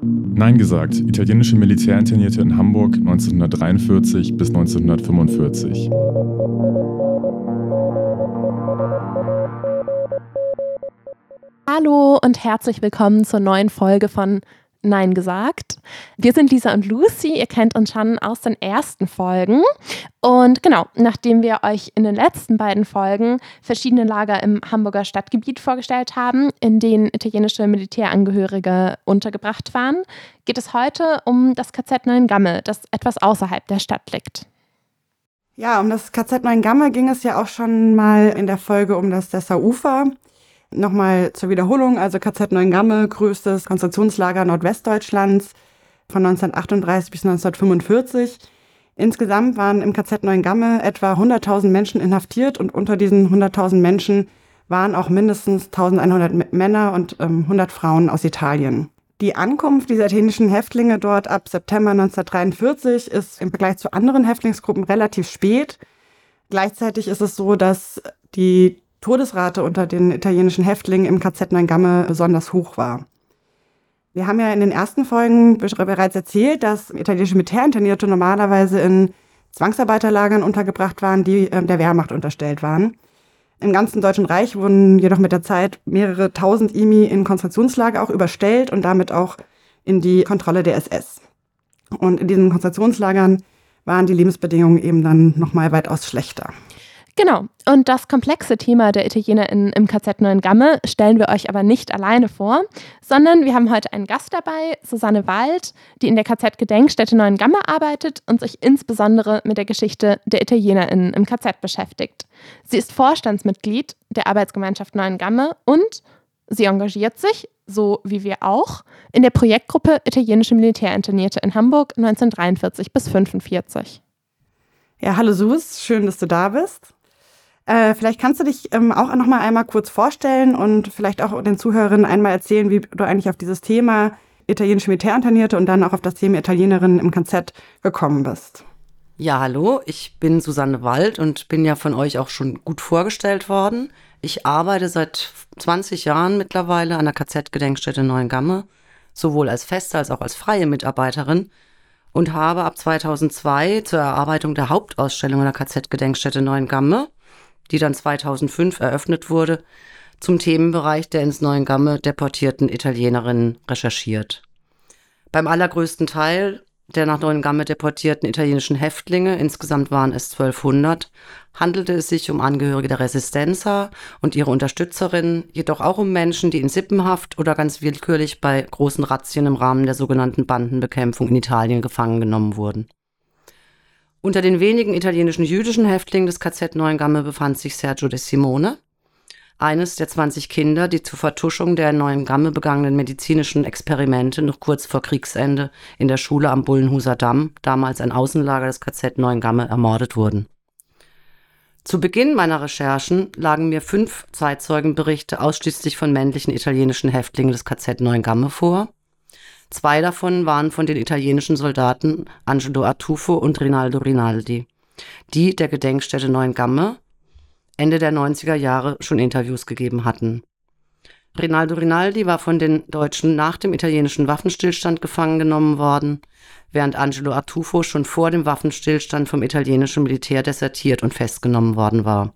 Nein gesagt, italienische Militärinternierte in Hamburg 1943 bis 1945. Hallo und herzlich willkommen zur neuen Folge von Nein gesagt. Wir sind Lisa und Lucy. Ihr kennt uns schon aus den ersten Folgen. Und genau, nachdem wir euch in den letzten beiden Folgen verschiedene Lager im Hamburger Stadtgebiet vorgestellt haben, in denen italienische Militärangehörige untergebracht waren, geht es heute um das KZ Neuengamme, das etwas außerhalb der Stadt liegt. Ja, um das KZ Neuengamme ging es ja auch schon mal in der Folge um das Dessau-Ufer. Nochmal zur Wiederholung, also KZ Neuengamme, größtes Konzentrationslager Nordwestdeutschlands von 1938 bis 1945. Insgesamt waren im KZ Neuengamme etwa 100.000 Menschen inhaftiert und unter diesen 100.000 Menschen waren auch mindestens 1100 Männer und ähm, 100 Frauen aus Italien. Die Ankunft dieser italienischen Häftlinge dort ab September 1943 ist im Vergleich zu anderen Häftlingsgruppen relativ spät. Gleichzeitig ist es so, dass die Todesrate unter den italienischen Häftlingen im KZ Neuengamme besonders hoch war. Wir haben ja in den ersten Folgen bereits erzählt, dass italienische Militärinternierte normalerweise in Zwangsarbeiterlagern untergebracht waren, die äh, der Wehrmacht unterstellt waren. Im ganzen Deutschen Reich wurden jedoch mit der Zeit mehrere tausend IMI in Konzentrationslager auch überstellt und damit auch in die Kontrolle der SS. Und in diesen Konzentrationslagern waren die Lebensbedingungen eben dann nochmal weitaus schlechter. Genau. Und das komplexe Thema der ItalienerInnen im KZ Neuengamme stellen wir euch aber nicht alleine vor, sondern wir haben heute einen Gast dabei, Susanne Wald, die in der KZ-Gedenkstätte Neuengamme arbeitet und sich insbesondere mit der Geschichte der ItalienerInnen im KZ beschäftigt. Sie ist Vorstandsmitglied der Arbeitsgemeinschaft Neuengamme und sie engagiert sich, so wie wir auch, in der Projektgruppe Italienische Militärinternierte in Hamburg 1943 bis 1945. Ja, hallo Sus, schön, dass du da bist. Äh, vielleicht kannst du dich ähm, auch noch mal einmal kurz vorstellen und vielleicht auch den Zuhörerinnen einmal erzählen, wie du eigentlich auf dieses Thema italienische Militärinternierte und dann auch auf das Thema Italienerinnen im KZ gekommen bist. Ja, hallo, ich bin Susanne Wald und bin ja von euch auch schon gut vorgestellt worden. Ich arbeite seit 20 Jahren mittlerweile an der KZ-Gedenkstätte Neuengamme, sowohl als feste als auch als freie Mitarbeiterin und habe ab 2002 zur Erarbeitung der Hauptausstellung an der KZ-Gedenkstätte Neuengamme die dann 2005 eröffnet wurde, zum Themenbereich der ins Neuengamme deportierten Italienerinnen recherchiert. Beim allergrößten Teil der nach Neuengamme deportierten italienischen Häftlinge, insgesamt waren es 1200, handelte es sich um Angehörige der Resistenza und ihre Unterstützerinnen, jedoch auch um Menschen, die in Sippenhaft oder ganz willkürlich bei großen Razzien im Rahmen der sogenannten Bandenbekämpfung in Italien gefangen genommen wurden. Unter den wenigen italienischen jüdischen Häftlingen des KZ Neuengamme befand sich Sergio de Simone, eines der 20 Kinder, die zur Vertuschung der in Neuengamme begangenen medizinischen Experimente noch kurz vor Kriegsende in der Schule am Bullenhuser Damm, damals ein Außenlager des KZ Neuengamme, ermordet wurden. Zu Beginn meiner Recherchen lagen mir fünf Zeitzeugenberichte ausschließlich von männlichen italienischen Häftlingen des KZ Neuengamme vor, Zwei davon waren von den italienischen Soldaten Angelo Artufo und Rinaldo Rinaldi, die der Gedenkstätte Neuengamme Ende der 90er Jahre schon Interviews gegeben hatten. Rinaldo Rinaldi war von den Deutschen nach dem italienischen Waffenstillstand gefangen genommen worden, während Angelo Artufo schon vor dem Waffenstillstand vom italienischen Militär desertiert und festgenommen worden war.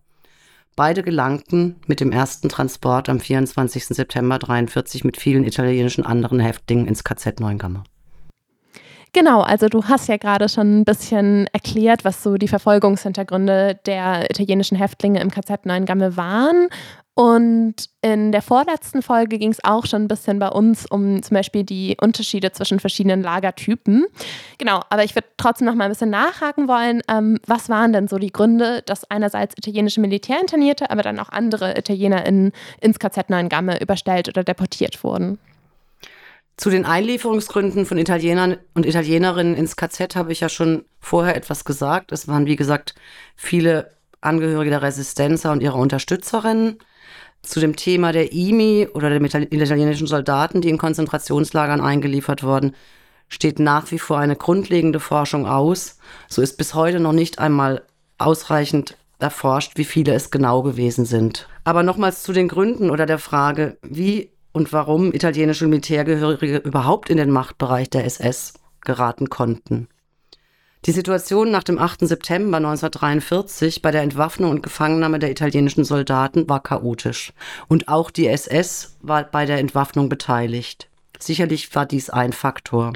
Beide gelangten mit dem ersten Transport am 24. September 1943 mit vielen italienischen anderen Häftlingen ins KZ Neuengamme. Genau, also du hast ja gerade schon ein bisschen erklärt, was so die Verfolgungshintergründe der italienischen Häftlinge im KZ Neuengamme waren. Und in der vorletzten Folge ging es auch schon ein bisschen bei uns um zum Beispiel die Unterschiede zwischen verschiedenen Lagertypen. Genau, aber ich würde trotzdem noch mal ein bisschen nachhaken wollen. Ähm, was waren denn so die Gründe, dass einerseits italienische Militärinternierte, aber dann auch andere ItalienerInnen ins KZ Neuengamme überstellt oder deportiert wurden? Zu den Einlieferungsgründen von Italienern und Italienerinnen ins KZ habe ich ja schon vorher etwas gesagt. Es waren, wie gesagt, viele Angehörige der Resistenza und ihre Unterstützerinnen zu dem Thema der IMI oder der italienischen Soldaten, die in Konzentrationslagern eingeliefert wurden, steht nach wie vor eine grundlegende Forschung aus. So ist bis heute noch nicht einmal ausreichend erforscht, wie viele es genau gewesen sind. Aber nochmals zu den Gründen oder der Frage, wie und warum italienische Militärgehörige überhaupt in den Machtbereich der SS geraten konnten. Die Situation nach dem 8. September 1943 bei der Entwaffnung und Gefangennahme der italienischen Soldaten war chaotisch. Und auch die SS war bei der Entwaffnung beteiligt. Sicherlich war dies ein Faktor.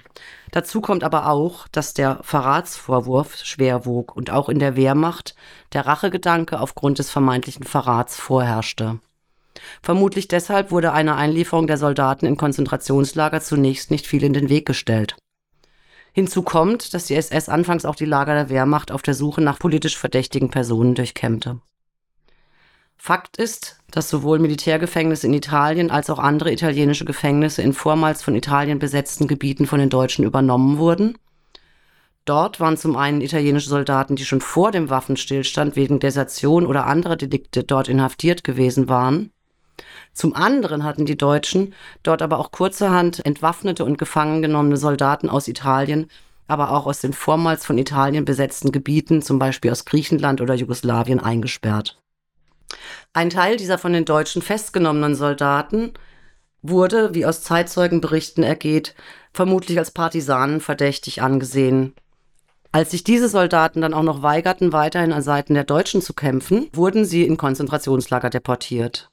Dazu kommt aber auch, dass der Verratsvorwurf schwer wog und auch in der Wehrmacht der Rachegedanke aufgrund des vermeintlichen Verrats vorherrschte. Vermutlich deshalb wurde eine Einlieferung der Soldaten in Konzentrationslager zunächst nicht viel in den Weg gestellt. Hinzu kommt, dass die SS anfangs auch die Lager der Wehrmacht auf der Suche nach politisch verdächtigen Personen durchkämmte. Fakt ist, dass sowohl Militärgefängnisse in Italien als auch andere italienische Gefängnisse in vormals von Italien besetzten Gebieten von den Deutschen übernommen wurden. Dort waren zum einen italienische Soldaten, die schon vor dem Waffenstillstand wegen Desertion oder anderer Delikte dort inhaftiert gewesen waren. Zum anderen hatten die Deutschen dort aber auch kurzerhand entwaffnete und gefangen genommene Soldaten aus Italien, aber auch aus den vormals von Italien besetzten Gebieten, zum Beispiel aus Griechenland oder Jugoslawien, eingesperrt. Ein Teil dieser von den Deutschen festgenommenen Soldaten wurde, wie aus Zeitzeugenberichten ergeht, vermutlich als Partisanen verdächtig angesehen. Als sich diese Soldaten dann auch noch weigerten, weiterhin an Seiten der Deutschen zu kämpfen, wurden sie in Konzentrationslager deportiert.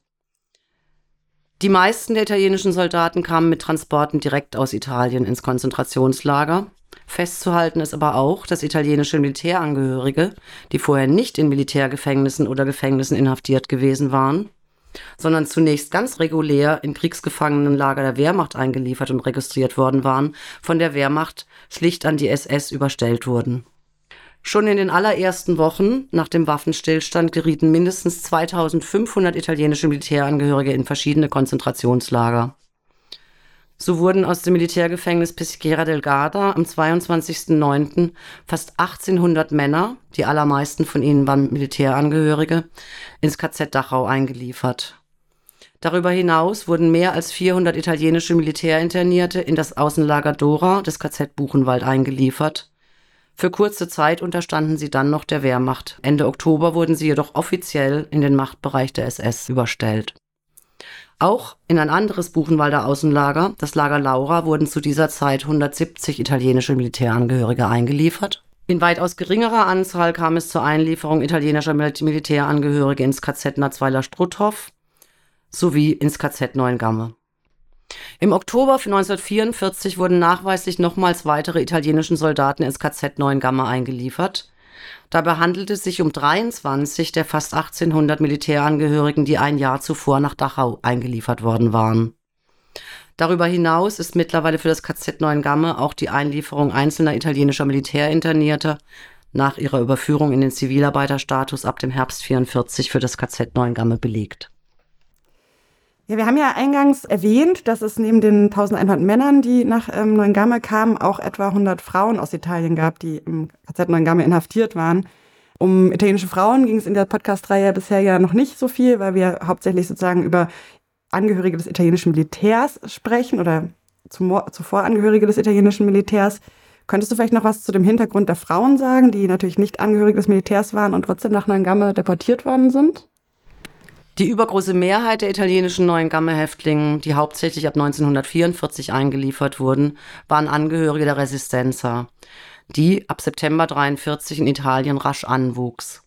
Die meisten der italienischen Soldaten kamen mit Transporten direkt aus Italien ins Konzentrationslager. Festzuhalten ist aber auch, dass italienische Militärangehörige, die vorher nicht in Militärgefängnissen oder Gefängnissen inhaftiert gewesen waren, sondern zunächst ganz regulär in Kriegsgefangenenlager der Wehrmacht eingeliefert und registriert worden waren, von der Wehrmacht schlicht an die SS überstellt wurden. Schon in den allerersten Wochen nach dem Waffenstillstand gerieten mindestens 2500 italienische Militärangehörige in verschiedene Konzentrationslager. So wurden aus dem Militärgefängnis Peschiera del Garda am 22.09. fast 1800 Männer, die allermeisten von ihnen waren Militärangehörige, ins KZ Dachau eingeliefert. Darüber hinaus wurden mehr als 400 italienische Militärinternierte in das Außenlager Dora des KZ Buchenwald eingeliefert für kurze Zeit unterstanden sie dann noch der Wehrmacht. Ende Oktober wurden sie jedoch offiziell in den Machtbereich der SS überstellt. Auch in ein anderes Buchenwalder Außenlager, das Lager Laura, wurden zu dieser Zeit 170 italienische Militärangehörige eingeliefert. In weitaus geringerer Anzahl kam es zur Einlieferung italienischer Militärangehörige ins KZ Natzweiler-Struthof sowie ins KZ Neuengamme. Im Oktober 1944 wurden nachweislich nochmals weitere italienische Soldaten ins KZ Neuengamme eingeliefert. Dabei handelte es sich um 23 der fast 1800 Militärangehörigen, die ein Jahr zuvor nach Dachau eingeliefert worden waren. Darüber hinaus ist mittlerweile für das KZ Neuengamme auch die Einlieferung einzelner italienischer Militärinternierter nach ihrer Überführung in den Zivilarbeiterstatus ab dem Herbst 44 für das KZ Neuengamme belegt. Ja, wir haben ja eingangs erwähnt, dass es neben den 1100 Männern, die nach ähm, Neuengamme kamen, auch etwa 100 Frauen aus Italien gab, die im KZ Neuengamme inhaftiert waren. Um italienische Frauen ging es in der Podcast-Reihe bisher ja noch nicht so viel, weil wir hauptsächlich sozusagen über Angehörige des italienischen Militärs sprechen oder zuvor Angehörige des italienischen Militärs. Könntest du vielleicht noch was zu dem Hintergrund der Frauen sagen, die natürlich nicht Angehörige des Militärs waren und trotzdem nach Neuengamme deportiert worden sind? Die übergroße Mehrheit der italienischen neuen Gamme-Häftlinge, die hauptsächlich ab 1944 eingeliefert wurden, waren Angehörige der Resistenza, die ab September 1943 in Italien rasch anwuchs.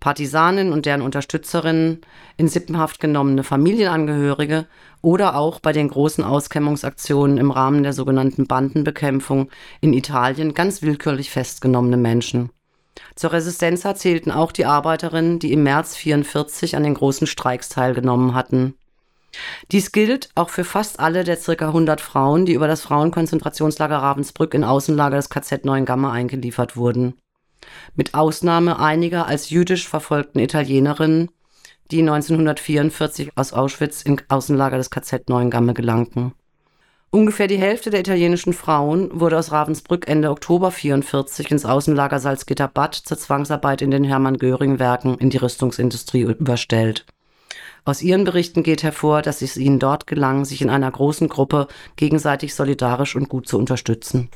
Partisanen und deren Unterstützerinnen, in Sippenhaft genommene Familienangehörige oder auch bei den großen Auskämmungsaktionen im Rahmen der sogenannten Bandenbekämpfung in Italien ganz willkürlich festgenommene Menschen. Zur Resistenza zählten auch die Arbeiterinnen, die im März 44 an den großen Streiks teilgenommen hatten. Dies gilt auch für fast alle der ca. 100 Frauen, die über das Frauenkonzentrationslager Ravensbrück in Außenlager des KZ Neuengamme eingeliefert wurden. Mit Ausnahme einiger als jüdisch verfolgten Italienerinnen, die 1944 aus Auschwitz in Außenlager des KZ Neuengamme gelangten. Ungefähr die Hälfte der italienischen Frauen wurde aus Ravensbrück Ende Oktober 44 ins Außenlager Salzgitter-Bad zur Zwangsarbeit in den Hermann-Göring-Werken in die Rüstungsindustrie überstellt. Aus ihren Berichten geht hervor, dass es ihnen dort gelang, sich in einer großen Gruppe gegenseitig solidarisch und gut zu unterstützen.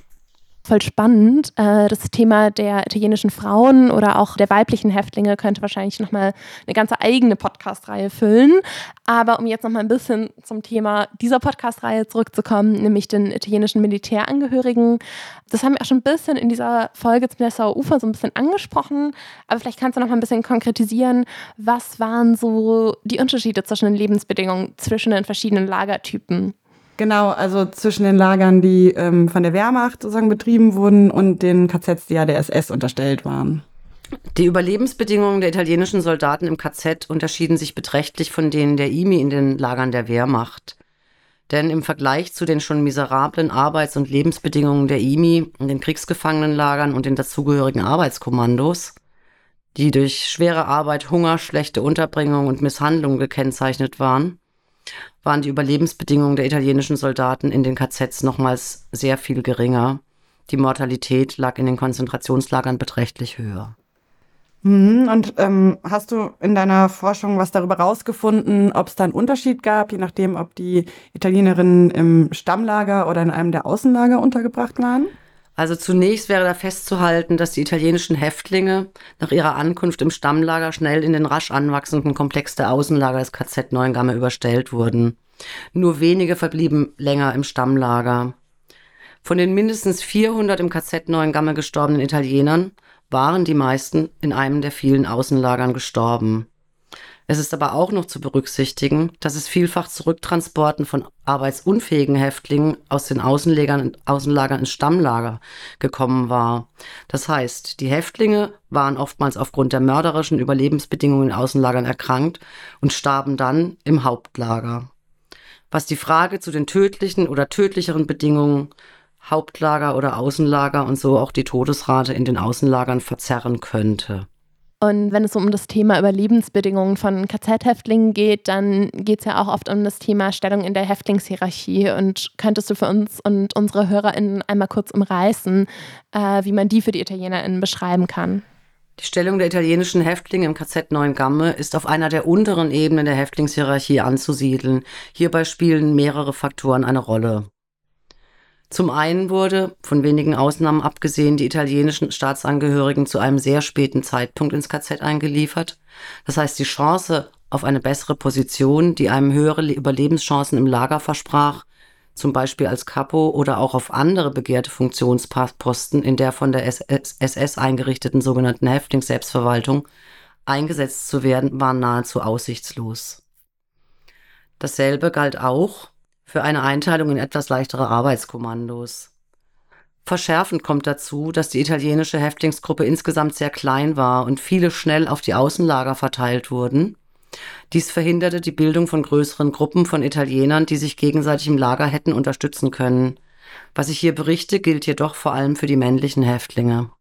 Voll spannend. Äh, das Thema der italienischen Frauen oder auch der weiblichen Häftlinge könnte wahrscheinlich nochmal eine ganze eigene Podcast-Reihe füllen. Aber um jetzt nochmal ein bisschen zum Thema dieser Podcast-Reihe zurückzukommen, nämlich den italienischen Militärangehörigen. Das haben wir auch schon ein bisschen in dieser Folge zum Dessauer Ufer so ein bisschen angesprochen. Aber vielleicht kannst du noch mal ein bisschen konkretisieren, was waren so die Unterschiede zwischen den Lebensbedingungen zwischen den verschiedenen Lagertypen? Genau, also zwischen den Lagern, die ähm, von der Wehrmacht sozusagen betrieben wurden und den KZs, die ja der SS unterstellt waren. Die Überlebensbedingungen der italienischen Soldaten im KZ unterschieden sich beträchtlich von denen der IMI in den Lagern der Wehrmacht. Denn im Vergleich zu den schon miserablen Arbeits- und Lebensbedingungen der IMI in den Kriegsgefangenenlagern und den dazugehörigen Arbeitskommandos, die durch schwere Arbeit, Hunger, schlechte Unterbringung und Misshandlung gekennzeichnet waren, waren die Überlebensbedingungen der italienischen Soldaten in den KZs nochmals sehr viel geringer. Die Mortalität lag in den Konzentrationslagern beträchtlich höher. Mhm, und ähm, hast du in deiner Forschung was darüber rausgefunden, ob es da einen Unterschied gab, je nachdem, ob die Italienerinnen im Stammlager oder in einem der Außenlager untergebracht waren? Also zunächst wäre da festzuhalten, dass die italienischen Häftlinge nach ihrer Ankunft im Stammlager schnell in den rasch anwachsenden Komplex der Außenlager des KZ Neuengamme überstellt wurden. Nur wenige verblieben länger im Stammlager. Von den mindestens 400 im KZ Neuengamme gestorbenen Italienern waren die meisten in einem der vielen Außenlagern gestorben. Es ist aber auch noch zu berücksichtigen, dass es vielfach zu Rücktransporten von arbeitsunfähigen Häftlingen aus den Außenlagern, Außenlagern ins Stammlager gekommen war. Das heißt, die Häftlinge waren oftmals aufgrund der mörderischen Überlebensbedingungen in Außenlagern erkrankt und starben dann im Hauptlager. Was die Frage zu den tödlichen oder tödlicheren Bedingungen Hauptlager oder Außenlager und so auch die Todesrate in den Außenlagern verzerren könnte. Und wenn es um das Thema Überlebensbedingungen von KZ-Häftlingen geht, dann geht es ja auch oft um das Thema Stellung in der Häftlingshierarchie. Und könntest du für uns und unsere HörerInnen einmal kurz umreißen, äh, wie man die für die ItalienerInnen beschreiben kann? Die Stellung der italienischen Häftlinge im KZ Neuengamme ist auf einer der unteren Ebenen der Häftlingshierarchie anzusiedeln. Hierbei spielen mehrere Faktoren eine Rolle. Zum einen wurde, von wenigen Ausnahmen abgesehen, die italienischen Staatsangehörigen zu einem sehr späten Zeitpunkt ins KZ eingeliefert. Das heißt, die Chance auf eine bessere Position, die einem höhere Überlebenschancen im Lager versprach, zum Beispiel als Kapo oder auch auf andere begehrte Funktionsposten in der von der SS eingerichteten sogenannten Häftlings-Selbstverwaltung eingesetzt zu werden, war nahezu aussichtslos. Dasselbe galt auch für eine Einteilung in etwas leichtere Arbeitskommandos. Verschärfend kommt dazu, dass die italienische Häftlingsgruppe insgesamt sehr klein war und viele schnell auf die Außenlager verteilt wurden. Dies verhinderte die Bildung von größeren Gruppen von Italienern, die sich gegenseitig im Lager hätten unterstützen können. Was ich hier berichte, gilt jedoch vor allem für die männlichen Häftlinge.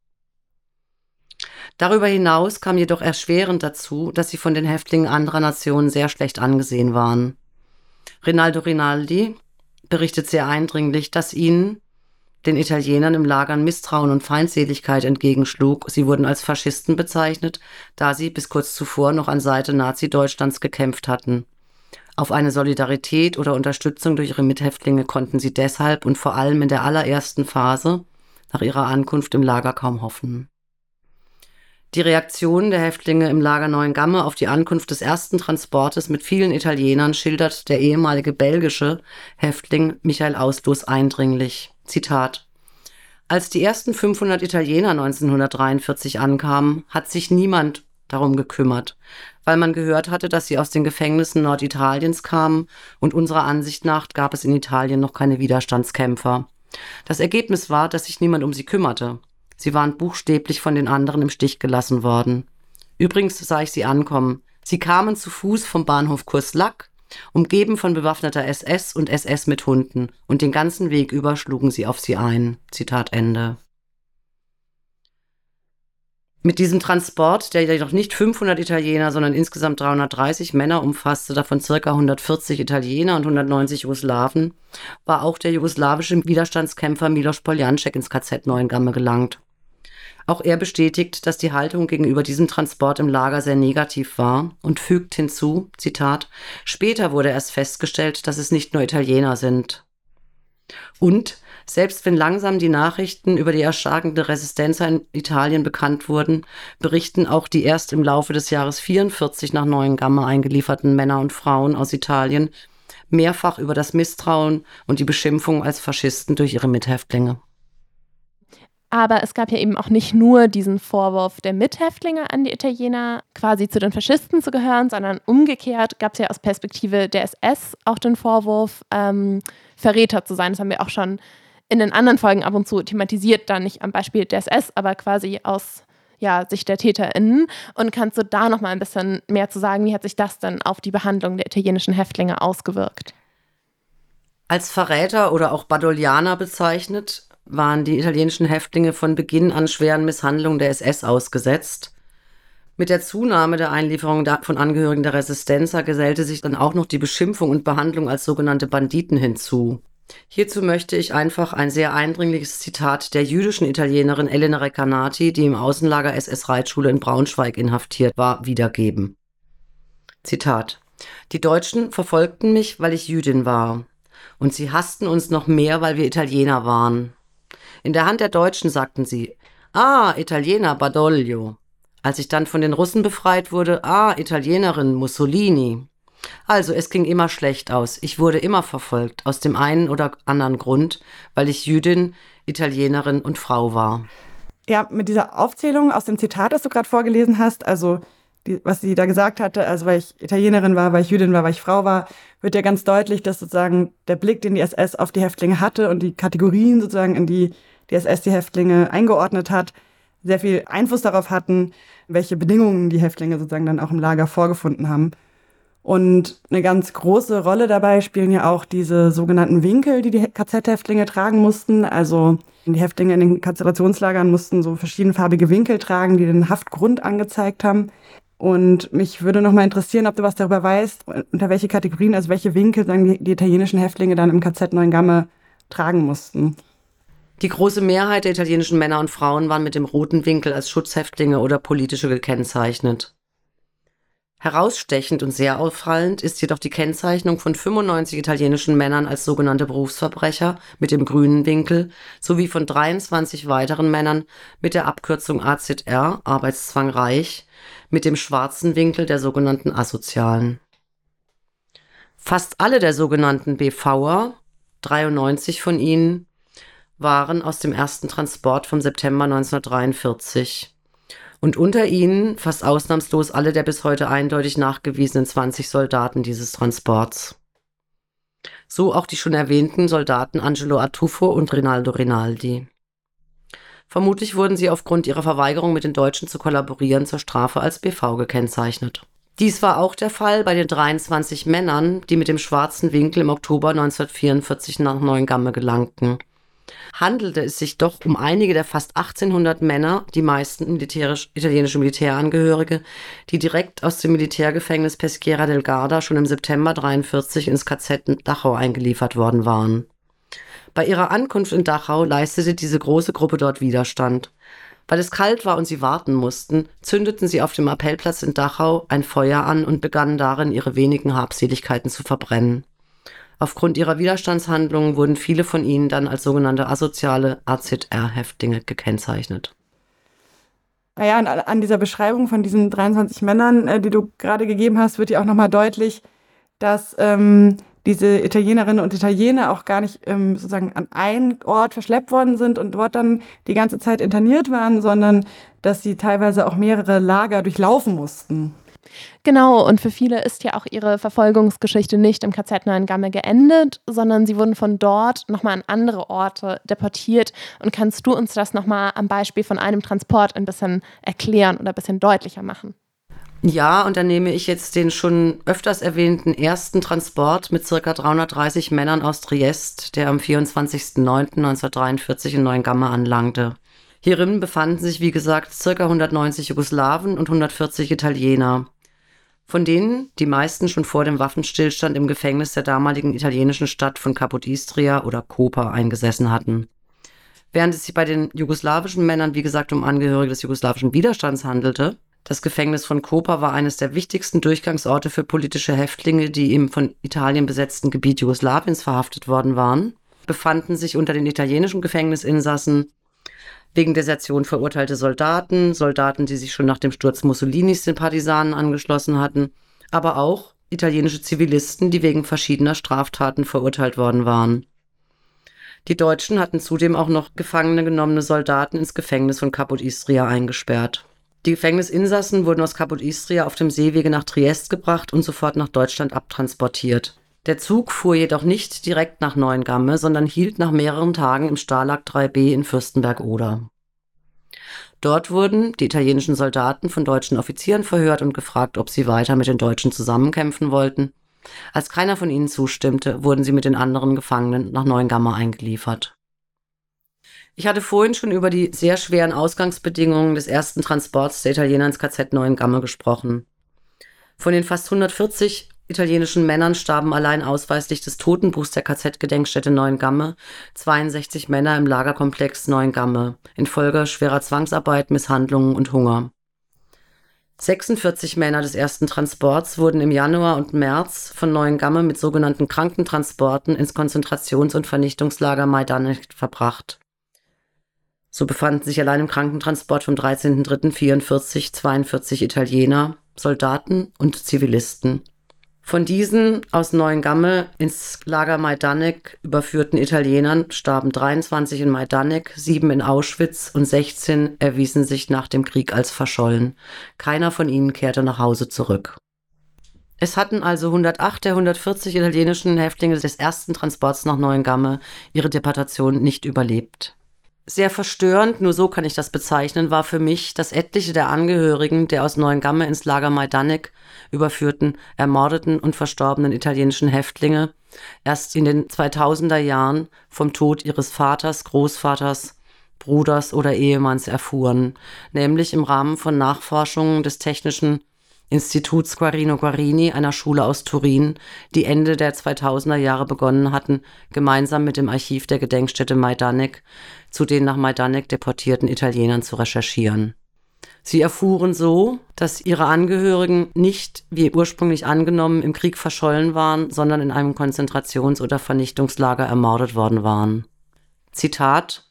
Darüber hinaus kam jedoch erschwerend dazu, dass sie von den Häftlingen anderer Nationen sehr schlecht angesehen waren. Rinaldo Rinaldi berichtet sehr eindringlich, dass ihnen, den Italienern im Lagern Misstrauen und Feindseligkeit entgegenschlug. Sie wurden als Faschisten bezeichnet, da sie bis kurz zuvor noch an Seite Nazi-Deutschlands gekämpft hatten. Auf eine Solidarität oder Unterstützung durch ihre Mithäftlinge konnten sie deshalb und vor allem in der allerersten Phase nach ihrer Ankunft im Lager kaum hoffen. Die Reaktion der Häftlinge im Lager Neuengamme auf die Ankunft des ersten Transportes mit vielen Italienern schildert der ehemalige belgische Häftling Michael Auslos eindringlich. Zitat Als die ersten 500 Italiener 1943 ankamen, hat sich niemand darum gekümmert, weil man gehört hatte, dass sie aus den Gefängnissen Norditaliens kamen und unserer Ansicht nach gab es in Italien noch keine Widerstandskämpfer. Das Ergebnis war, dass sich niemand um sie kümmerte. Sie waren buchstäblich von den anderen im Stich gelassen worden. Übrigens sah ich sie ankommen. Sie kamen zu Fuß vom Bahnhof Kurslack, umgeben von bewaffneter SS und SS mit Hunden, und den ganzen Weg über schlugen sie auf sie ein. Zitat Ende. Mit diesem Transport, der jedoch nicht 500 Italiener, sondern insgesamt 330 Männer umfasste, davon circa 140 Italiener und 190 Jugoslawen, war auch der jugoslawische Widerstandskämpfer Milos Poljanczek ins KZ Neuengamme gelangt. Auch er bestätigt, dass die Haltung gegenüber diesem Transport im Lager sehr negativ war und fügt hinzu, Zitat, später wurde erst festgestellt, dass es nicht nur Italiener sind. Und selbst wenn langsam die Nachrichten über die erstarkende Resistenz in Italien bekannt wurden, berichten auch die erst im Laufe des Jahres 44 nach Neuengamme eingelieferten Männer und Frauen aus Italien mehrfach über das Misstrauen und die Beschimpfung als Faschisten durch ihre Mithäftlinge. Aber es gab ja eben auch nicht nur diesen Vorwurf der Mithäftlinge an die Italiener, quasi zu den Faschisten zu gehören, sondern umgekehrt gab es ja aus Perspektive der SS auch den Vorwurf, ähm, Verräter zu sein. Das haben wir auch schon in den anderen Folgen ab und zu thematisiert, dann nicht am Beispiel der SS, aber quasi aus ja, Sicht der TäterInnen. Und kannst du da noch mal ein bisschen mehr zu sagen, wie hat sich das denn auf die Behandlung der italienischen Häftlinge ausgewirkt? Als Verräter oder auch Badolianer bezeichnet, waren die italienischen Häftlinge von Beginn an schweren Misshandlungen der SS ausgesetzt. Mit der Zunahme der Einlieferung von Angehörigen der Resistenza gesellte sich dann auch noch die Beschimpfung und Behandlung als sogenannte Banditen hinzu. Hierzu möchte ich einfach ein sehr eindringliches Zitat der jüdischen Italienerin Elena Recanati, die im Außenlager SS-Reitschule in Braunschweig inhaftiert war, wiedergeben. Zitat Die Deutschen verfolgten mich, weil ich Jüdin war. Und sie hassten uns noch mehr, weil wir Italiener waren. In der Hand der Deutschen sagten sie, ah, Italiener Badoglio. Als ich dann von den Russen befreit wurde, ah, Italienerin Mussolini. Also, es ging immer schlecht aus. Ich wurde immer verfolgt, aus dem einen oder anderen Grund, weil ich Jüdin, Italienerin und Frau war. Ja, mit dieser Aufzählung aus dem Zitat, das du gerade vorgelesen hast, also die, was sie da gesagt hatte, also weil ich Italienerin war, weil ich Jüdin war, weil ich Frau war, wird ja ganz deutlich, dass sozusagen der Blick, den die SS auf die Häftlinge hatte und die Kategorien sozusagen, in die die SS die Häftlinge eingeordnet hat, sehr viel Einfluss darauf hatten, welche Bedingungen die Häftlinge sozusagen dann auch im Lager vorgefunden haben. Und eine ganz große Rolle dabei spielen ja auch diese sogenannten Winkel, die die KZ-Häftlinge tragen mussten. Also die Häftlinge in den Konzentrationslagern mussten so verschiedenfarbige Winkel tragen, die den Haftgrund angezeigt haben. Und mich würde noch mal interessieren, ob du was darüber weißt, unter welche Kategorien, also welche Winkel sagen die, die italienischen Häftlinge dann im KZ Neuengamme tragen mussten. Die große Mehrheit der italienischen Männer und Frauen waren mit dem roten Winkel als Schutzhäftlinge oder politische gekennzeichnet. Herausstechend und sehr auffallend ist jedoch die Kennzeichnung von 95 italienischen Männern als sogenannte Berufsverbrecher mit dem grünen Winkel sowie von 23 weiteren Männern mit der Abkürzung AZR Arbeitszwang reich mit dem schwarzen Winkel der sogenannten Asozialen. Fast alle der sogenannten BVer, 93 von ihnen, waren aus dem ersten Transport vom September 1943 und unter ihnen fast ausnahmslos alle der bis heute eindeutig nachgewiesenen 20 Soldaten dieses Transports. So auch die schon erwähnten Soldaten Angelo Artufo und Rinaldo Rinaldi. Vermutlich wurden sie aufgrund ihrer Verweigerung mit den Deutschen zu kollaborieren zur Strafe als BV gekennzeichnet. Dies war auch der Fall bei den 23 Männern, die mit dem schwarzen Winkel im Oktober 1944 nach Neuengamme gelangten handelte es sich doch um einige der fast 1800 Männer, die meisten italienische Militärangehörige, die direkt aus dem Militärgefängnis Peschiera del Garda schon im September 43 ins KZ Dachau eingeliefert worden waren. Bei ihrer Ankunft in Dachau leistete diese große Gruppe dort Widerstand. Weil es kalt war und sie warten mussten, zündeten sie auf dem Appellplatz in Dachau ein Feuer an und begannen darin, ihre wenigen Habseligkeiten zu verbrennen. Aufgrund ihrer Widerstandshandlungen wurden viele von ihnen dann als sogenannte asoziale AZR-Häftlinge gekennzeichnet. Naja, an, dieser Beschreibung von diesen 23 Männern, äh, die du gerade gegeben hast, wird ja auch nochmal deutlich, dass ähm, diese Italienerinnen und Italiener auch gar nicht ähm, sozusagen an einen Ort verschleppt worden sind und dort dann die ganze Zeit interniert waren, sondern dass sie teilweise auch mehrere Lager durchlaufen mussten. Genau, und für viele ist ja auch ihre Verfolgungsgeschichte nicht im KZ Neuengamme geendet, sondern sie wurden von dort nochmal an andere Orte deportiert. Und kannst du uns das nochmal am Beispiel von einem Transport ein bisschen erklären oder ein bisschen deutlicher machen? Ja, und dann nehme ich jetzt den schon öfters erwähnten ersten Transport mit circa 330 Männern aus Triest, der am 24.09.1943 in Neuengamme anlangte. Hierin befanden sich, wie gesagt, circa 190 Jugoslawen und 140 Italiener von denen die meisten schon vor dem Waffenstillstand im Gefängnis der damaligen italienischen Stadt von Capodistria oder Koper eingesessen hatten. Während es sich bei den jugoslawischen Männern, wie gesagt, um Angehörige des jugoslawischen Widerstands handelte, das Gefängnis von Koper war eines der wichtigsten Durchgangsorte für politische Häftlinge, die im von Italien besetzten Gebiet Jugoslawiens verhaftet worden waren. befanden sich unter den italienischen Gefängnisinsassen wegen Desertion verurteilte Soldaten, Soldaten, die sich schon nach dem Sturz Mussolinis den Partisanen angeschlossen hatten, aber auch italienische Zivilisten, die wegen verschiedener Straftaten verurteilt worden waren. Die Deutschen hatten zudem auch noch gefangene genommene Soldaten ins Gefängnis von Caput Istria eingesperrt. Die Gefängnisinsassen wurden aus Caput Istria auf dem Seewege nach Triest gebracht und sofort nach Deutschland abtransportiert. Der Zug fuhr jedoch nicht direkt nach Neuengamme, sondern hielt nach mehreren Tagen im Stalag 3b in Fürstenberg-Oder. Dort wurden die italienischen Soldaten von deutschen Offizieren verhört und gefragt, ob sie weiter mit den Deutschen zusammenkämpfen wollten. Als keiner von ihnen zustimmte, wurden sie mit den anderen Gefangenen nach Neuengamme eingeliefert. Ich hatte vorhin schon über die sehr schweren Ausgangsbedingungen des ersten Transports der Italiener ins KZ Neuengamme gesprochen. Von den fast 140 italienischen Männern starben allein ausweislich des Totenbuchs der KZ-Gedenkstätte Neuengamme 62 Männer im Lagerkomplex Neuengamme infolge schwerer Zwangsarbeit, Misshandlungen und Hunger. 46 Männer des ersten Transports wurden im Januar und März von Neuengamme mit sogenannten Krankentransporten ins Konzentrations- und Vernichtungslager Majdanek verbracht. So befanden sich allein im Krankentransport vom 13.03.44 42 Italiener, Soldaten und Zivilisten. Von diesen aus Neuengamme ins Lager Majdanek überführten Italienern starben 23 in Majdanek, sieben in Auschwitz und 16 erwiesen sich nach dem Krieg als verschollen. Keiner von ihnen kehrte nach Hause zurück. Es hatten also 108 der 140 italienischen Häftlinge des ersten Transports nach Neuengamme ihre Deportation nicht überlebt. Sehr verstörend, nur so kann ich das bezeichnen, war für mich, dass etliche der Angehörigen der aus Neuengamme ins Lager Majdanek überführten, ermordeten und verstorbenen italienischen Häftlinge erst in den 2000er Jahren vom Tod ihres Vaters, Großvaters, Bruders oder Ehemanns erfuhren, nämlich im Rahmen von Nachforschungen des Technischen Instituts Guarino Guarini, einer Schule aus Turin, die Ende der 2000er Jahre begonnen hatten, gemeinsam mit dem Archiv der Gedenkstätte Majdanek zu den nach Majdanek deportierten Italienern zu recherchieren. Sie erfuhren so, dass ihre Angehörigen nicht, wie ursprünglich angenommen, im Krieg verschollen waren, sondern in einem Konzentrations- oder Vernichtungslager ermordet worden waren. Zitat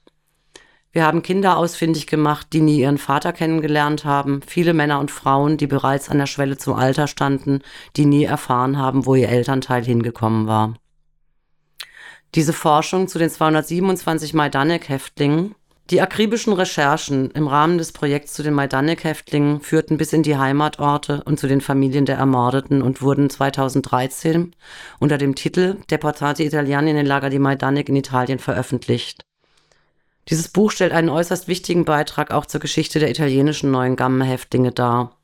wir haben Kinder ausfindig gemacht, die nie ihren Vater kennengelernt haben, viele Männer und Frauen, die bereits an der Schwelle zum Alter standen, die nie erfahren haben, wo ihr Elternteil hingekommen war. Diese Forschung zu den 227 Majdanek-Häftlingen, die akribischen Recherchen im Rahmen des Projekts zu den Majdanek-Häftlingen führten bis in die Heimatorte und zu den Familien der Ermordeten und wurden 2013 unter dem Titel Deportati Italiani nel Lager di Majdanek in Italien veröffentlicht. Dieses Buch stellt einen äußerst wichtigen Beitrag auch zur Geschichte der italienischen neuen Gamme-Häftlinge dar.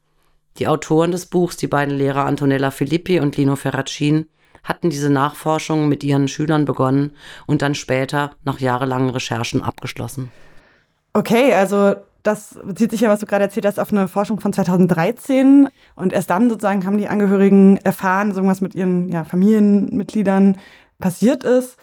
Die Autoren des Buchs, die beiden Lehrer Antonella Filippi und Lino Ferracin, hatten diese Nachforschungen mit ihren Schülern begonnen und dann später nach jahrelangen Recherchen abgeschlossen. Okay, also das bezieht sich ja, was du gerade erzählt hast, auf eine Forschung von 2013. Und erst dann sozusagen haben die Angehörigen erfahren, so was mit ihren ja, Familienmitgliedern passiert ist.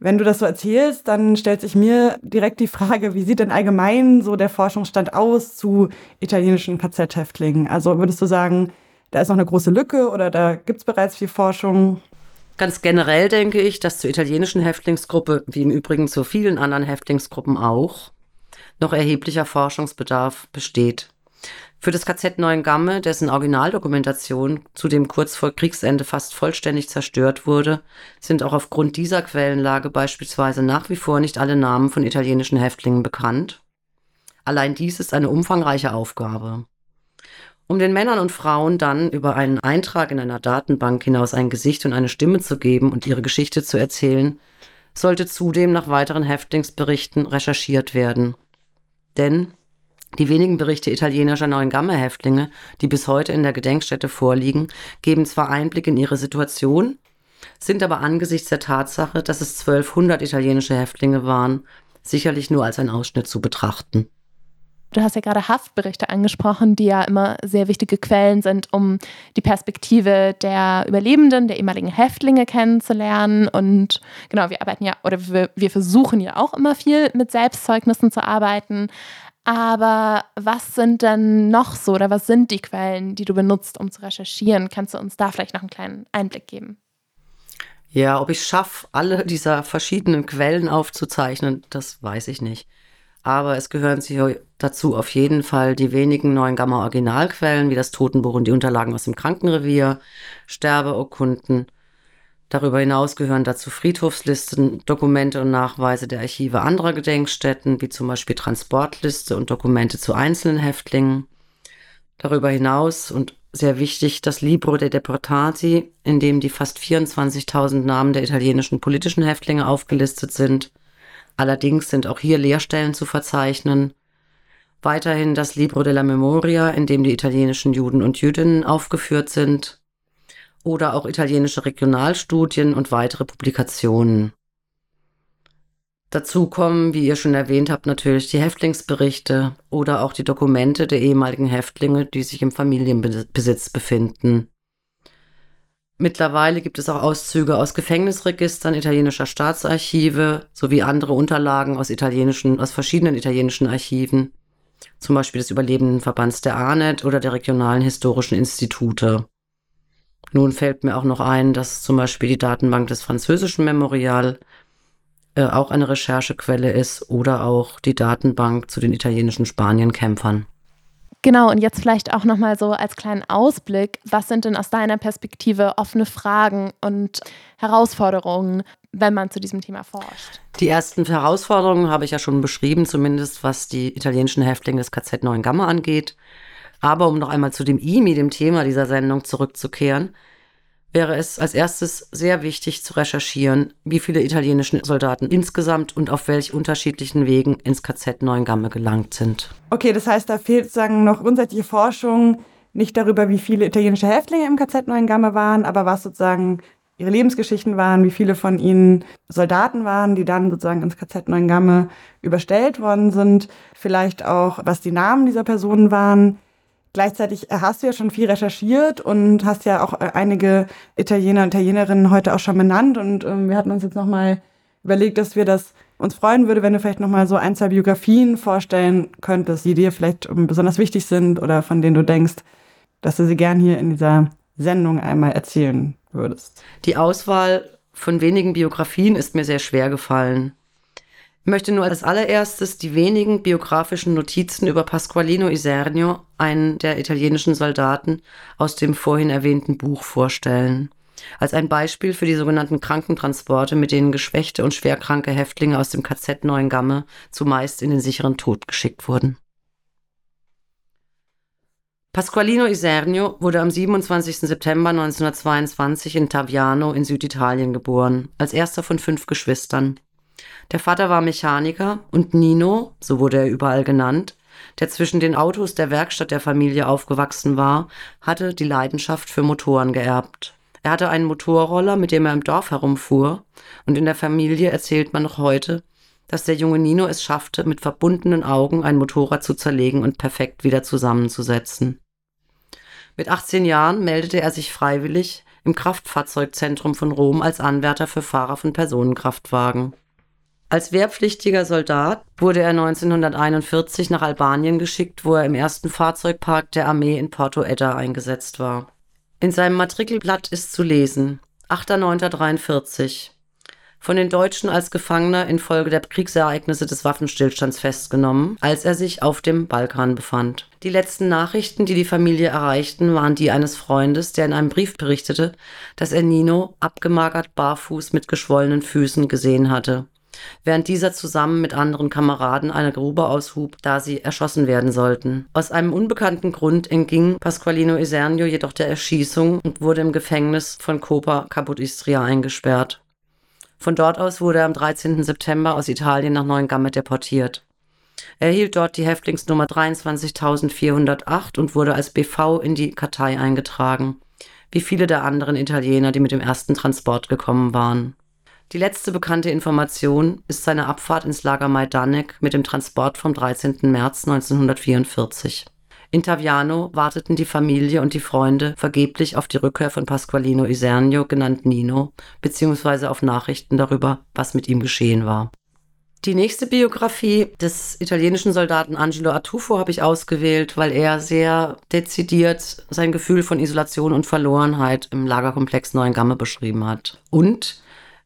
Wenn du das so erzählst, dann stellt sich mir direkt die Frage, wie sieht denn allgemein so der Forschungsstand aus zu italienischen KZ-Häftlingen? Also würdest du sagen, da ist noch eine große Lücke oder da gibt es bereits viel Forschung? Ganz generell denke ich, dass zur italienischen Häftlingsgruppe, wie im Übrigen zu vielen anderen Häftlingsgruppen auch, noch erheblicher Forschungsbedarf besteht. Für das KZ Neuengamme, dessen Originaldokumentation zudem kurz vor Kriegsende fast vollständig zerstört wurde, sind auch aufgrund dieser Quellenlage beispielsweise nach wie vor nicht alle Namen von italienischen Häftlingen bekannt. Allein dies ist eine umfangreiche Aufgabe. Um den Männern und Frauen dann über einen Eintrag in einer Datenbank hinaus ein Gesicht und eine Stimme zu geben und ihre Geschichte zu erzählen, sollte zudem nach weiteren Häftlingsberichten recherchiert werden. Denn die wenigen Berichte italienischer Neuengamme-Häftlinge, die bis heute in der Gedenkstätte vorliegen, geben zwar Einblick in ihre Situation, sind aber angesichts der Tatsache, dass es 1200 italienische Häftlinge waren, sicherlich nur als ein Ausschnitt zu betrachten. Du hast ja gerade Haftberichte angesprochen, die ja immer sehr wichtige Quellen sind, um die Perspektive der Überlebenden, der ehemaligen Häftlinge kennenzulernen. Und genau, wir arbeiten ja, oder wir, wir versuchen ja auch immer viel mit Selbstzeugnissen zu arbeiten. Aber was sind denn noch so oder was sind die Quellen, die du benutzt, um zu recherchieren? Kannst du uns da vielleicht noch einen kleinen Einblick geben? Ja, ob ich schaffe, alle dieser verschiedenen Quellen aufzuzeichnen, das weiß ich nicht. Aber es gehören sich dazu auf jeden Fall die wenigen neuen Gamma-Originalquellen, wie das Totenbuch und die Unterlagen aus dem Krankenrevier, Sterbeurkunden. Darüber hinaus gehören dazu Friedhofslisten, Dokumente und Nachweise der Archive anderer Gedenkstätten, wie zum Beispiel Transportliste und Dokumente zu einzelnen Häftlingen. Darüber hinaus und sehr wichtig das Libro de Deportati, in dem die fast 24.000 Namen der italienischen politischen Häftlinge aufgelistet sind. Allerdings sind auch hier Leerstellen zu verzeichnen. Weiterhin das Libro della Memoria, in dem die italienischen Juden und Jüdinnen aufgeführt sind. Oder auch italienische Regionalstudien und weitere Publikationen. Dazu kommen, wie ihr schon erwähnt habt, natürlich die Häftlingsberichte oder auch die Dokumente der ehemaligen Häftlinge, die sich im Familienbesitz befinden. Mittlerweile gibt es auch Auszüge aus Gefängnisregistern italienischer Staatsarchive sowie andere Unterlagen aus italienischen, aus verschiedenen italienischen Archiven, zum Beispiel des Überlebendenverbands der ANET oder der regionalen historischen Institute. Nun fällt mir auch noch ein, dass zum Beispiel die Datenbank des französischen Memorial äh, auch eine Recherchequelle ist oder auch die Datenbank zu den italienischen Spanienkämpfern. Genau, und jetzt vielleicht auch nochmal so als kleinen Ausblick, was sind denn aus deiner Perspektive offene Fragen und Herausforderungen, wenn man zu diesem Thema forscht? Die ersten Herausforderungen habe ich ja schon beschrieben, zumindest was die italienischen Häftlinge des KZ 9 Gamma angeht. Aber um noch einmal zu dem IMI, dem Thema dieser Sendung, zurückzukehren, wäre es als erstes sehr wichtig zu recherchieren, wie viele italienische Soldaten insgesamt und auf welch unterschiedlichen Wegen ins KZ Neuengamme gelangt sind. Okay, das heißt, da fehlt sozusagen noch grundsätzliche Forschung, nicht darüber, wie viele italienische Häftlinge im KZ Neuengamme waren, aber was sozusagen ihre Lebensgeschichten waren, wie viele von ihnen Soldaten waren, die dann sozusagen ins KZ Neuengamme überstellt worden sind, vielleicht auch, was die Namen dieser Personen waren, Gleichzeitig hast du ja schon viel recherchiert und hast ja auch äh, einige Italiener und Italienerinnen heute auch schon benannt. Und ähm, wir hatten uns jetzt nochmal überlegt, dass wir das uns freuen würde, wenn du vielleicht nochmal so ein, zwei Biografien vorstellen könntest, die dir vielleicht ähm, besonders wichtig sind oder von denen du denkst, dass du sie gern hier in dieser Sendung einmal erzählen würdest. Die Auswahl von wenigen Biografien ist mir sehr schwer gefallen. Möchte nur als allererstes die wenigen biografischen Notizen über Pasqualino Isernio, einen der italienischen Soldaten, aus dem vorhin erwähnten Buch vorstellen. Als ein Beispiel für die sogenannten Krankentransporte, mit denen geschwächte und schwerkranke Häftlinge aus dem KZ Neuengamme zumeist in den sicheren Tod geschickt wurden. Pasqualino Isernio wurde am 27. September 1922 in Taviano in Süditalien geboren, als erster von fünf Geschwistern. Der Vater war Mechaniker und Nino, so wurde er überall genannt, der zwischen den Autos der Werkstatt der Familie aufgewachsen war, hatte die Leidenschaft für Motoren geerbt. Er hatte einen Motorroller, mit dem er im Dorf herumfuhr, und in der Familie erzählt man noch heute, dass der junge Nino es schaffte, mit verbundenen Augen ein Motorrad zu zerlegen und perfekt wieder zusammenzusetzen. Mit 18 Jahren meldete er sich freiwillig im Kraftfahrzeugzentrum von Rom als Anwärter für Fahrer von Personenkraftwagen. Als wehrpflichtiger Soldat wurde er 1941 nach Albanien geschickt, wo er im ersten Fahrzeugpark der Armee in Porto Edda eingesetzt war. In seinem Matrikelblatt ist zu lesen 8.9.43 von den Deutschen als Gefangener infolge der Kriegsereignisse des Waffenstillstands festgenommen, als er sich auf dem Balkan befand. Die letzten Nachrichten, die die Familie erreichten, waren die eines Freundes, der in einem Brief berichtete, dass er Nino abgemagert barfuß mit geschwollenen Füßen gesehen hatte während dieser zusammen mit anderen Kameraden eine Grube aushub, da sie erschossen werden sollten. Aus einem unbekannten Grund entging Pasqualino Isernio jedoch der Erschießung und wurde im Gefängnis von Copa Caput Istria eingesperrt. Von dort aus wurde er am 13. September aus Italien nach Neuengamme deportiert. Er erhielt dort die Häftlingsnummer 23.408 und wurde als BV in die Kartei eingetragen, wie viele der anderen Italiener, die mit dem ersten Transport gekommen waren. Die letzte bekannte Information ist seine Abfahrt ins Lager Majdanek mit dem Transport vom 13. März 1944. In Taviano warteten die Familie und die Freunde vergeblich auf die Rückkehr von Pasqualino Isernio, genannt Nino, beziehungsweise auf Nachrichten darüber, was mit ihm geschehen war. Die nächste Biografie des italienischen Soldaten Angelo Artufo habe ich ausgewählt, weil er sehr dezidiert sein Gefühl von Isolation und Verlorenheit im Lagerkomplex Neuengamme beschrieben hat. Und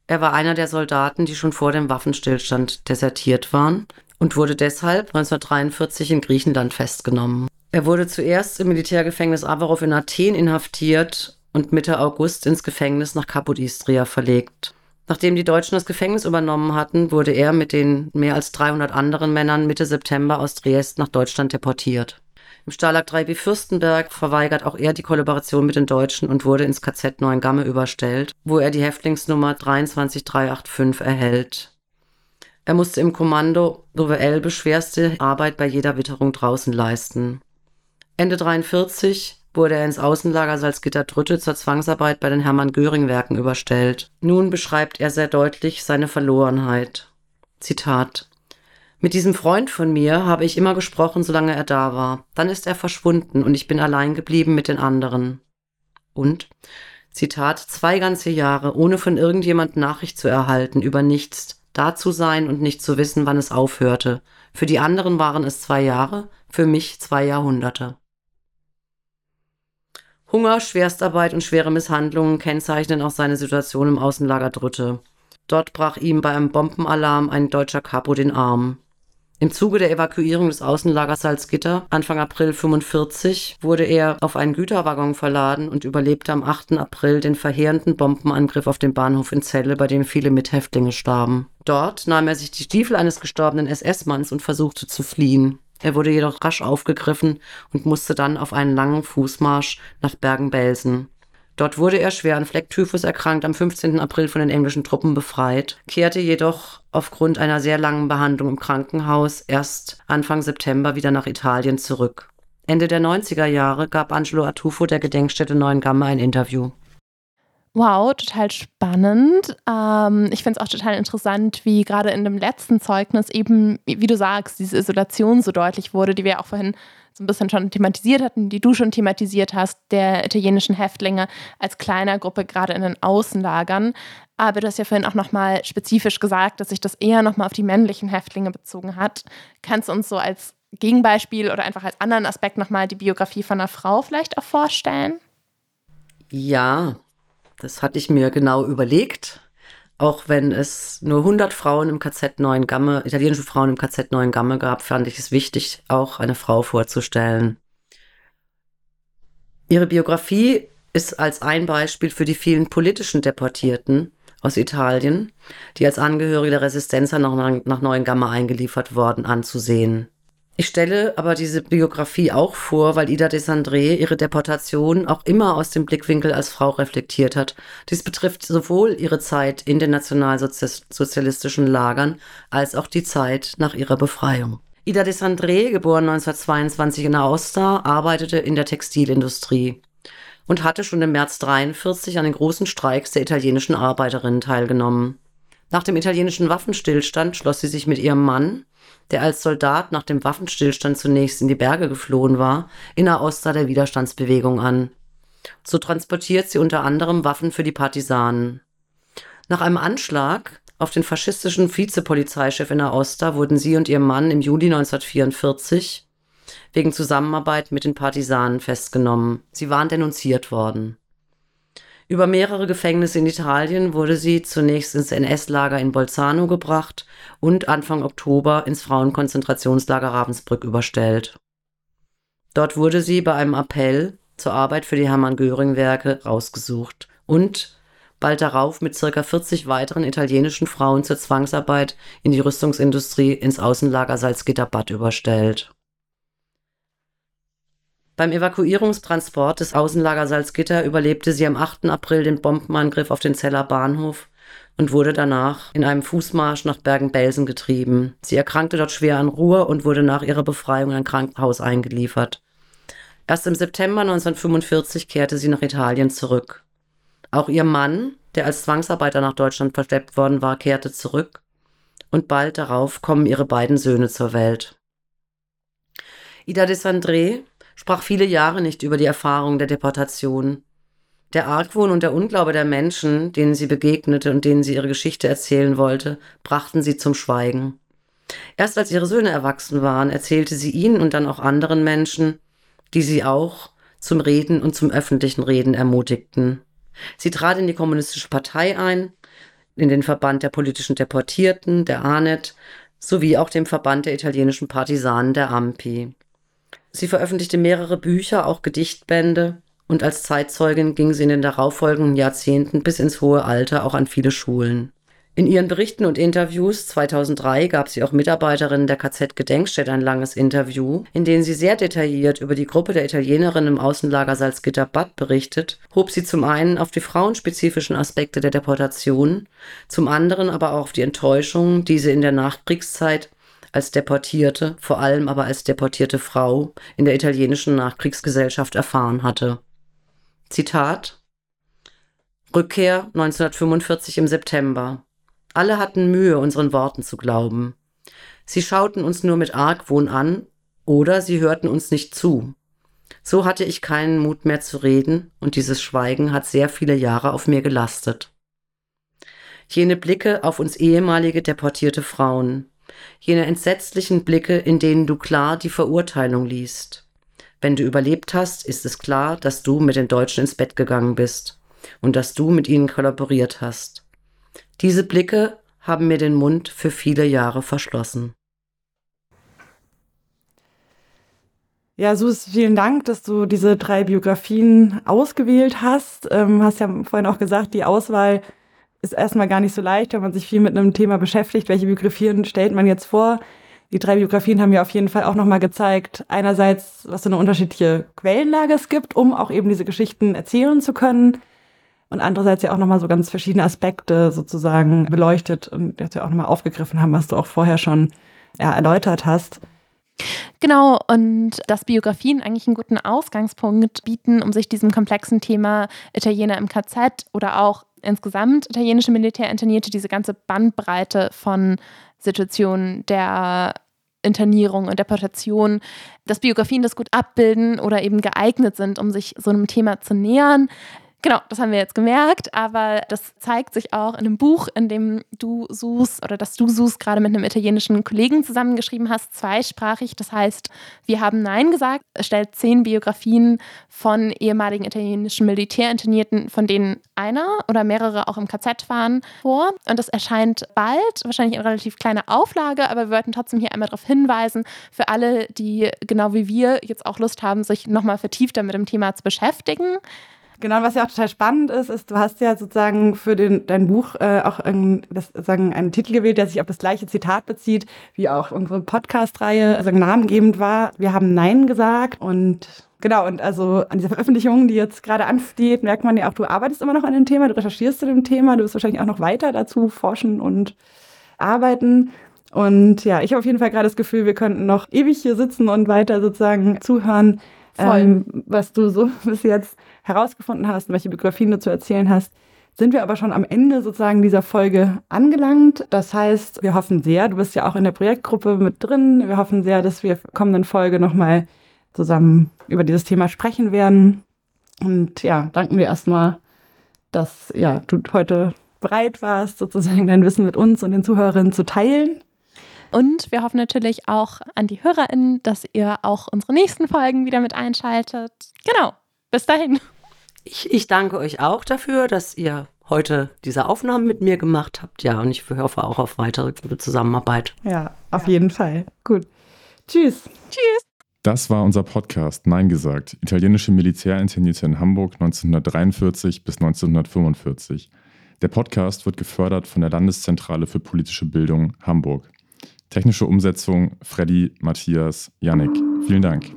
Er war einer der Soldaten, die schon vor dem Waffenstillstand desertiert waren und wurde deshalb 1943 in Griechenland festgenommen. Er wurde zuerst im Militärgefängnis Avarov in Athen inhaftiert und Mitte August ins Gefängnis nach Kapodistria verlegt. Nachdem die Deutschen das Gefängnis übernommen hatten, wurde er mit den mehr als 300 anderen Männern Mitte September aus Triest nach Deutschland deportiert. Im Stalag 3b Fürstenberg verweigert auch er die Kollaboration mit den Deutschen und wurde ins KZ Neuengamme überstellt, wo er die Häftlingsnummer 23385 erhält. Er musste im Kommando Elbe schwerste Arbeit bei jeder Witterung draußen leisten. Ende 43 wurde er ins Außenlager Salzgitter-Trütte zur Zwangsarbeit bei den Hermann-Göring-Werken überstellt. Nun beschreibt er sehr deutlich seine Verlorenheit. Zitat mit diesem Freund von mir habe ich immer gesprochen, solange er da war. Dann ist er verschwunden und ich bin allein geblieben mit den anderen. Und, Zitat, zwei ganze Jahre, ohne von irgendjemand Nachricht zu erhalten, über nichts, da zu sein und nicht zu wissen, wann es aufhörte. Für die anderen waren es zwei Jahre, für mich zwei Jahrhunderte. Hunger, Schwerstarbeit und schwere Misshandlungen kennzeichnen auch seine Situation im Außenlager Drütte. Dort brach ihm bei einem Bombenalarm ein deutscher Kapo den Arm. Im Zuge der Evakuierung des Außenlagers Salzgitter Anfang April 45 wurde er auf einen Güterwaggon verladen und überlebte am 8. April den verheerenden Bombenangriff auf den Bahnhof in Celle, bei dem viele Mithäftlinge starben. Dort nahm er sich die Stiefel eines gestorbenen SS-Manns und versuchte zu fliehen. Er wurde jedoch rasch aufgegriffen und musste dann auf einen langen Fußmarsch nach Bergen-Belsen. Dort wurde er schwer an Flecktyphus erkrankt, am 15. April von den englischen Truppen befreit, kehrte jedoch aufgrund einer sehr langen Behandlung im Krankenhaus erst Anfang September wieder nach Italien zurück. Ende der 90er Jahre gab Angelo Artufo der Gedenkstätte Neuengamme ein Interview. Wow, total spannend. Ähm, ich finde es auch total interessant, wie gerade in dem letzten Zeugnis eben, wie du sagst, diese Isolation so deutlich wurde, die wir auch vorhin so ein bisschen schon thematisiert hatten, die du schon thematisiert hast, der italienischen Häftlinge als kleiner Gruppe gerade in den Außenlagern. Aber du hast ja vorhin auch nochmal spezifisch gesagt, dass sich das eher nochmal auf die männlichen Häftlinge bezogen hat. Kannst du uns so als Gegenbeispiel oder einfach als anderen Aspekt nochmal die Biografie von einer Frau vielleicht auch vorstellen? Ja, das hatte ich mir genau überlegt. Auch wenn es nur 100 Frauen im KZ Neuengamme, italienische Frauen im KZ Neuengamme gab, fand ich es wichtig, auch eine Frau vorzustellen. Ihre Biografie ist als ein Beispiel für die vielen politischen Deportierten aus Italien, die als Angehörige der Resistenza nach, nach Neuengamme eingeliefert worden, anzusehen. Ich stelle aber diese Biografie auch vor, weil Ida Desandré ihre Deportation auch immer aus dem Blickwinkel als Frau reflektiert hat. Dies betrifft sowohl ihre Zeit in den nationalsozialistischen Lagern als auch die Zeit nach ihrer Befreiung. Ida Desandré, geboren 1922 in Aosta, arbeitete in der Textilindustrie und hatte schon im März 1943 an den großen Streiks der italienischen Arbeiterinnen teilgenommen. Nach dem italienischen Waffenstillstand schloss sie sich mit ihrem Mann, der als Soldat nach dem Waffenstillstand zunächst in die Berge geflohen war, in Aosta der Widerstandsbewegung an. So transportiert sie unter anderem Waffen für die Partisanen. Nach einem Anschlag auf den faschistischen Vizepolizeichef in Aosta wurden sie und ihr Mann im Juli 1944 wegen Zusammenarbeit mit den Partisanen festgenommen. Sie waren denunziert worden. Über mehrere Gefängnisse in Italien wurde sie zunächst ins NS-Lager in Bolzano gebracht und Anfang Oktober ins Frauenkonzentrationslager Ravensbrück überstellt. Dort wurde sie bei einem Appell zur Arbeit für die Hermann-Göring-Werke rausgesucht und bald darauf mit circa 40 weiteren italienischen Frauen zur Zwangsarbeit in die Rüstungsindustrie ins Außenlager Salzgitter-Bad überstellt. Beim Evakuierungstransport des Außenlagers Salzgitter überlebte sie am 8. April den Bombenangriff auf den Zeller Bahnhof und wurde danach in einem Fußmarsch nach Bergen-Belsen getrieben. Sie erkrankte dort schwer an Ruhr und wurde nach ihrer Befreiung in ein Krankenhaus eingeliefert. Erst im September 1945 kehrte sie nach Italien zurück. Auch ihr Mann, der als Zwangsarbeiter nach Deutschland verschleppt worden war, kehrte zurück. Und bald darauf kommen ihre beiden Söhne zur Welt. Ida de Sandré sprach viele Jahre nicht über die Erfahrung der Deportation. Der Argwohn und der Unglaube der Menschen, denen sie begegnete und denen sie ihre Geschichte erzählen wollte, brachten sie zum Schweigen. Erst als ihre Söhne erwachsen waren, erzählte sie ihnen und dann auch anderen Menschen, die sie auch zum Reden und zum öffentlichen Reden ermutigten. Sie trat in die kommunistische Partei ein, in den Verband der politischen Deportierten, der ANET, sowie auch dem Verband der italienischen Partisanen, der AMPI. Sie veröffentlichte mehrere Bücher, auch Gedichtbände, und als Zeitzeugin ging sie in den darauffolgenden Jahrzehnten bis ins hohe Alter auch an viele Schulen. In ihren Berichten und Interviews 2003 gab sie auch Mitarbeiterinnen der KZ-Gedenkstätte ein langes Interview, in dem sie sehr detailliert über die Gruppe der Italienerinnen im Außenlager Salzgitter-Bad berichtet, hob sie zum einen auf die frauenspezifischen Aspekte der Deportation, zum anderen aber auch auf die Enttäuschung, die sie in der Nachkriegszeit als Deportierte, vor allem aber als deportierte Frau, in der italienischen Nachkriegsgesellschaft erfahren hatte. Zitat Rückkehr 1945 im September. Alle hatten Mühe, unseren Worten zu glauben. Sie schauten uns nur mit Argwohn an oder sie hörten uns nicht zu. So hatte ich keinen Mut mehr zu reden und dieses Schweigen hat sehr viele Jahre auf mir gelastet. Jene Blicke auf uns ehemalige deportierte Frauen, jene entsetzlichen Blicke, in denen du klar die Verurteilung liest. Wenn du überlebt hast, ist es klar, dass du mit den Deutschen ins Bett gegangen bist und dass du mit ihnen kollaboriert hast. Diese Blicke haben mir den Mund für viele Jahre verschlossen. Ja, Sus, vielen Dank, dass du diese drei Biografien ausgewählt hast. Ähm, hast ja vorhin auch gesagt, die Auswahl ist erstmal gar nicht so leicht, wenn man sich viel mit einem Thema beschäftigt. Welche Biografien stellt man jetzt vor? Die drei Biografien haben mir auf jeden Fall auch nochmal gezeigt, einerseits, was so eine unterschiedliche Quellenlage es gibt, um auch eben diese Geschichten erzählen zu können und andererseits ja auch nochmal so ganz verschiedene Aspekte sozusagen beleuchtet und jetzt ja auch nochmal aufgegriffen haben, was du auch vorher schon ja, erläutert hast. Genau, und dass Biografien eigentlich einen guten Ausgangspunkt bieten, um sich diesem komplexen Thema Italiener im KZ oder auch insgesamt italienische Militärinternierte, diese ganze Bandbreite von Situationen der Internierung und Deportation, dass Biografien das gut abbilden oder eben geeignet sind, um sich so einem Thema zu nähern. Genau, das haben wir jetzt gemerkt, aber das zeigt sich auch in einem Buch, in dem du suchst oder das du suchst, gerade mit einem italienischen Kollegen zusammengeschrieben hast, zweisprachig. Das heißt, wir haben Nein gesagt. Es stellt zehn Biografien von ehemaligen italienischen Militärinternierten, von denen einer oder mehrere auch im KZ waren, vor. Und das erscheint bald, wahrscheinlich in relativ kleiner Auflage, aber wir wollten trotzdem hier einmal darauf hinweisen, für alle, die genau wie wir jetzt auch Lust haben, sich nochmal vertiefter mit dem Thema zu beschäftigen. Genau, was ja auch total spannend ist, ist, du hast ja sozusagen für den, dein Buch äh, auch ein, das, sagen, einen Titel gewählt, der sich auf das gleiche Zitat bezieht, wie auch unsere Podcast-Reihe also namengebend war. Wir haben Nein gesagt und genau, und also an dieser Veröffentlichung, die jetzt gerade ansteht, merkt man ja auch, du arbeitest immer noch an dem Thema, du recherchierst zu dem Thema, du wirst wahrscheinlich auch noch weiter dazu forschen und arbeiten. Und ja, ich habe auf jeden Fall gerade das Gefühl, wir könnten noch ewig hier sitzen und weiter sozusagen zuhören, ähm, was du so bis jetzt herausgefunden hast und welche Biografien du zu erzählen hast, sind wir aber schon am Ende sozusagen dieser Folge angelangt. Das heißt, wir hoffen sehr, du bist ja auch in der Projektgruppe mit drin, wir hoffen sehr, dass wir kommenden Folge nochmal zusammen über dieses Thema sprechen werden. Und ja, danken wir erstmal, dass ja, du heute bereit warst, sozusagen dein Wissen mit uns und den Zuhörerinnen zu teilen. Und wir hoffen natürlich auch an die HörerInnen, dass ihr auch unsere nächsten Folgen wieder mit einschaltet. Genau. Bis dahin. Ich, ich danke euch auch dafür, dass ihr heute diese Aufnahmen mit mir gemacht habt. Ja, und ich hoffe auch auf weitere gute Zusammenarbeit. Ja, auf ja. jeden Fall. Gut. Tschüss. Tschüss. Das war unser Podcast Nein gesagt. Italienische Militärinternierte in Hamburg 1943 bis 1945. Der Podcast wird gefördert von der Landeszentrale für politische Bildung Hamburg. Technische Umsetzung Freddy, Matthias, Yannick. Vielen Dank.